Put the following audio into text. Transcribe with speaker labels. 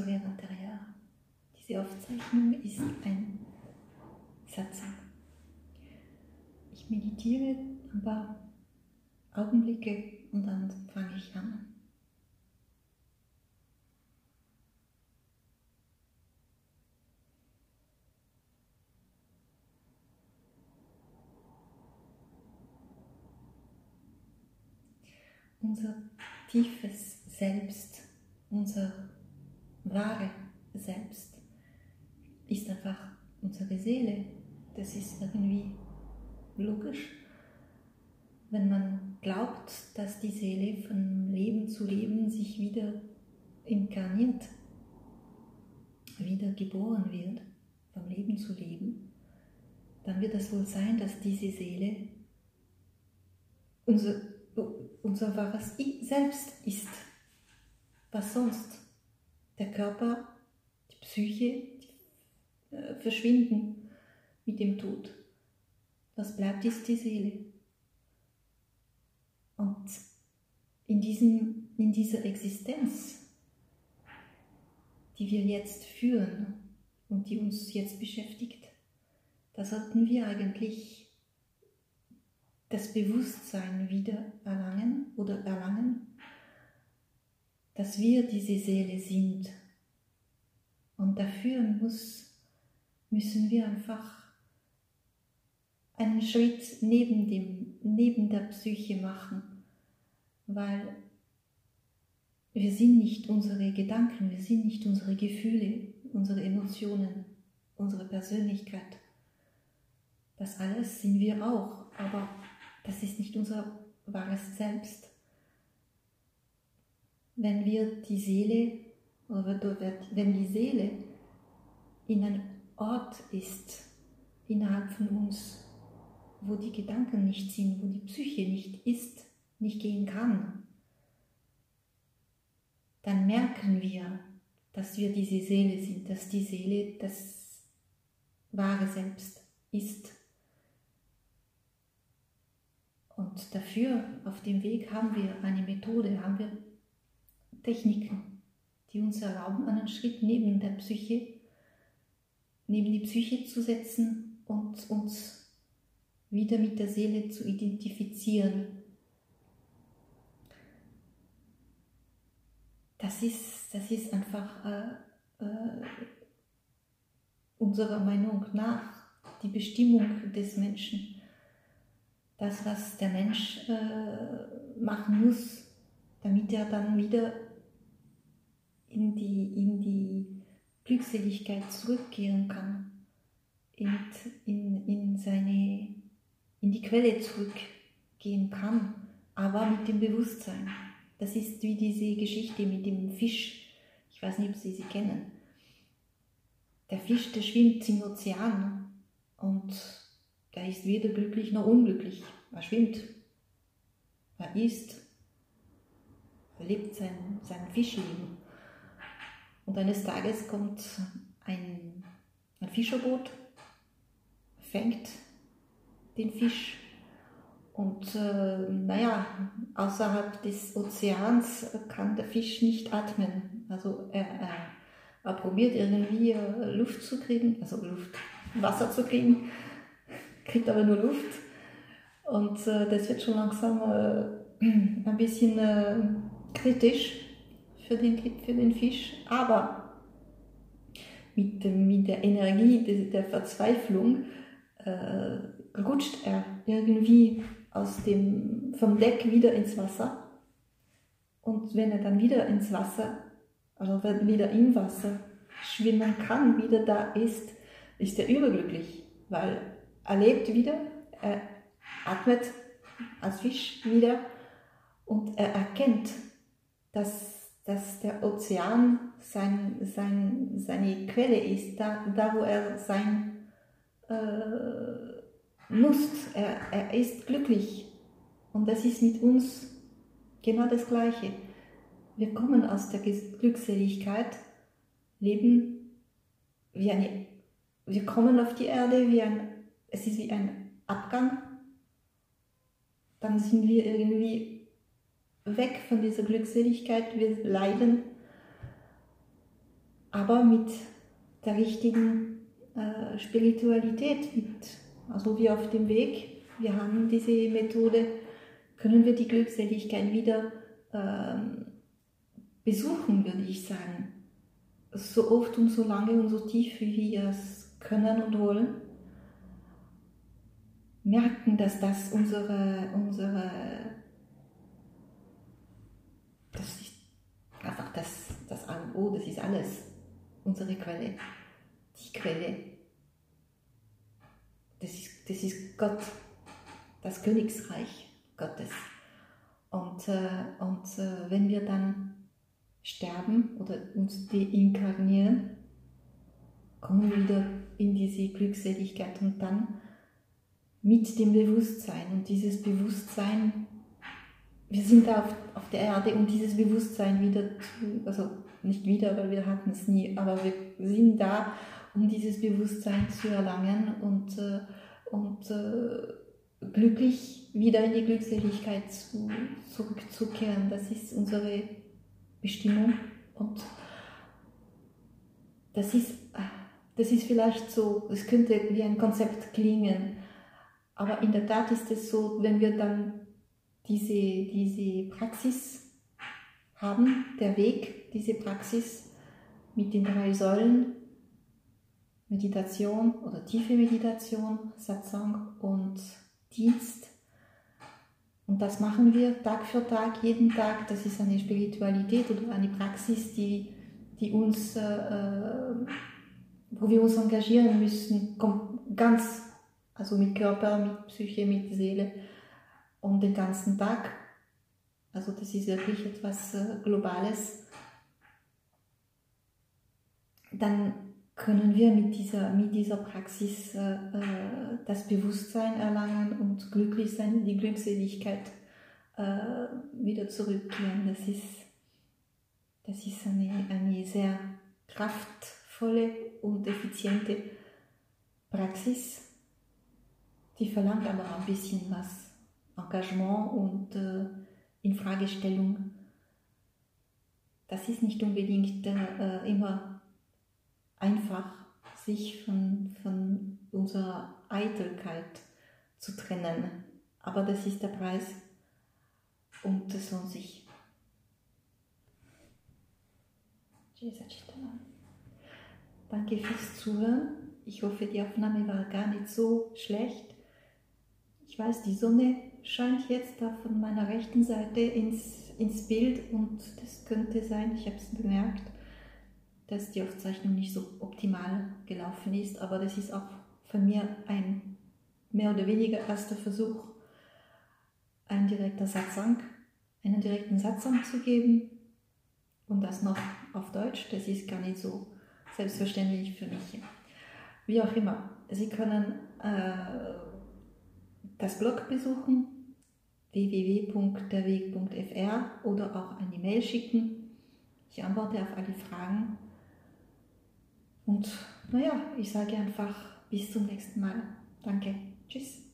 Speaker 1: sogenannte Jahre. Diese Aufzeichnung ist ein Satzang. Ich meditiere ein paar Augenblicke und dann fange ich an. Unser tiefes Selbst, unser wahre Selbst ist einfach unsere Seele. Das ist irgendwie logisch. Wenn man glaubt, dass die Seele von Leben zu Leben sich wieder inkarniert, wieder geboren wird, vom Leben zu Leben, dann wird es wohl sein, dass diese Seele unser, unser wahres Selbst ist. Was sonst? Der Körper, die Psyche die, äh, verschwinden mit dem Tod. Was bleibt, ist die Seele. Und in, diesem, in dieser Existenz, die wir jetzt führen und die uns jetzt beschäftigt, da sollten wir eigentlich das Bewusstsein wieder erlangen oder erlangen, dass wir diese Seele sind. Und dafür muss, müssen wir einfach einen Schritt neben, dem, neben der Psyche machen weil wir sind nicht unsere Gedanken, wir sind nicht unsere Gefühle, unsere Emotionen, unsere Persönlichkeit. Das alles sind wir auch, aber das ist nicht unser wahres Selbst. Wenn wir die Seele, oder wenn die Seele in einem Ort ist, innerhalb von uns, wo die Gedanken nicht sind, wo die Psyche nicht ist, nicht gehen kann, dann merken wir, dass wir diese Seele sind, dass die Seele das wahre Selbst ist. Und dafür auf dem Weg haben wir eine Methode, haben wir Techniken, die uns erlauben, einen Schritt neben der Psyche, neben die Psyche zu setzen und uns wieder mit der Seele zu identifizieren das ist, das ist einfach äh, äh, unserer Meinung nach die Bestimmung des Menschen. Das, was der Mensch äh, machen muss, damit er dann wieder in die, in die Glückseligkeit zurückkehren kann, in, in, in, seine, in die Quelle zurückgehen kann, aber mit dem Bewusstsein. Das ist wie diese Geschichte mit dem Fisch. Ich weiß nicht, ob Sie sie kennen. Der Fisch, der schwimmt im Ozean und der ist weder glücklich noch unglücklich. Er schwimmt, er isst, er lebt sein, sein Fischleben. Und eines Tages kommt ein, ein Fischerboot, fängt den Fisch und äh, naja, außerhalb des Ozeans kann der Fisch nicht atmen. Also er, er, er probiert irgendwie äh, Luft zu kriegen, also Luft, Wasser zu kriegen, kriegt aber nur Luft. Und äh, das wird schon langsam äh, ein bisschen äh, kritisch für den, für den Fisch. Aber mit, mit der Energie der Verzweiflung äh, rutscht er irgendwie aus dem, vom Deck wieder ins Wasser. Und wenn er dann wieder ins Wasser, also wieder im Wasser schwimmen kann, wieder da ist, ist er überglücklich, weil er lebt wieder, er atmet als Fisch wieder und er erkennt, dass, dass der Ozean sein, sein, seine Quelle ist, da, da wo er sein äh, Lust, er, er ist glücklich. Und das ist mit uns genau das Gleiche. Wir kommen aus der Glückseligkeit, leben wie eine, wir kommen auf die Erde wie ein, es ist wie ein Abgang. Dann sind wir irgendwie weg von dieser Glückseligkeit, wir leiden. aber mit der richtigen äh, Spiritualität, mit, also wie auf dem Weg. Wir haben diese Methode, können wir die Glückseligkeit wieder ähm, besuchen, würde ich sagen. So oft und so lange und so tief, wie wir es können und wollen. Merken, dass das unsere, unsere das ist einfach das, das A und O, das ist alles unsere Quelle, die Quelle. Das ist, das ist Gott, das Königsreich Gottes. Und, äh, und äh, wenn wir dann sterben oder uns deinkarnieren, kommen wir wieder in diese Glückseligkeit und dann mit dem Bewusstsein. Und dieses Bewusstsein, wir sind da auf, auf der Erde, um dieses Bewusstsein wieder zu, also nicht wieder, weil wir hatten es nie, aber wir sind da, um dieses Bewusstsein zu erlangen und, äh, und äh, glücklich wieder in die Glückseligkeit zu, zurückzukehren. Das ist unsere Bestimmung und das ist, das ist vielleicht so, es könnte wie ein Konzept klingen, aber in der Tat ist es so, wenn wir dann diese, diese Praxis haben, der Weg, diese Praxis mit den drei Säulen, Meditation oder tiefe Meditation, Satsang und Dienst. Und das machen wir Tag für Tag, jeden Tag. Das ist eine Spiritualität oder eine Praxis, die, die uns, äh, äh wo wir uns engagieren müssen, ganz, also mit Körper, mit Psyche, mit Seele und den ganzen Tag. Also das ist wirklich etwas äh, Globales. Dann können wir mit dieser, mit dieser Praxis äh, äh, das Bewusstsein erlangen und glücklich sein, in die Glückseligkeit äh, wieder zurückkehren. Das ist, das ist eine, eine sehr kraftvolle und effiziente Praxis, die verlangt aber ein bisschen was Engagement und äh, Infragestellung. Das ist nicht unbedingt äh, immer einfach, sich von, von unserer Eitelkeit zu trennen. Aber das ist der Preis und das lohnt sich. Danke fürs Zuhören. Ich hoffe, die Aufnahme war gar nicht so schlecht. Weiß, die Sonne scheint jetzt da von meiner rechten Seite ins, ins Bild und das könnte sein, ich habe es bemerkt, dass die Aufzeichnung nicht so optimal gelaufen ist, aber das ist auch von mir ein mehr oder weniger erster Versuch, ein direkter Satzang, einen direkten Satzang zu geben und das noch auf Deutsch, das ist gar nicht so selbstverständlich für mich. Wie auch immer, Sie können äh, das Blog besuchen, www.derweg.fr oder auch eine Mail schicken. Ich antworte auf alle Fragen. Und naja, ich sage einfach bis zum nächsten Mal. Danke. Tschüss.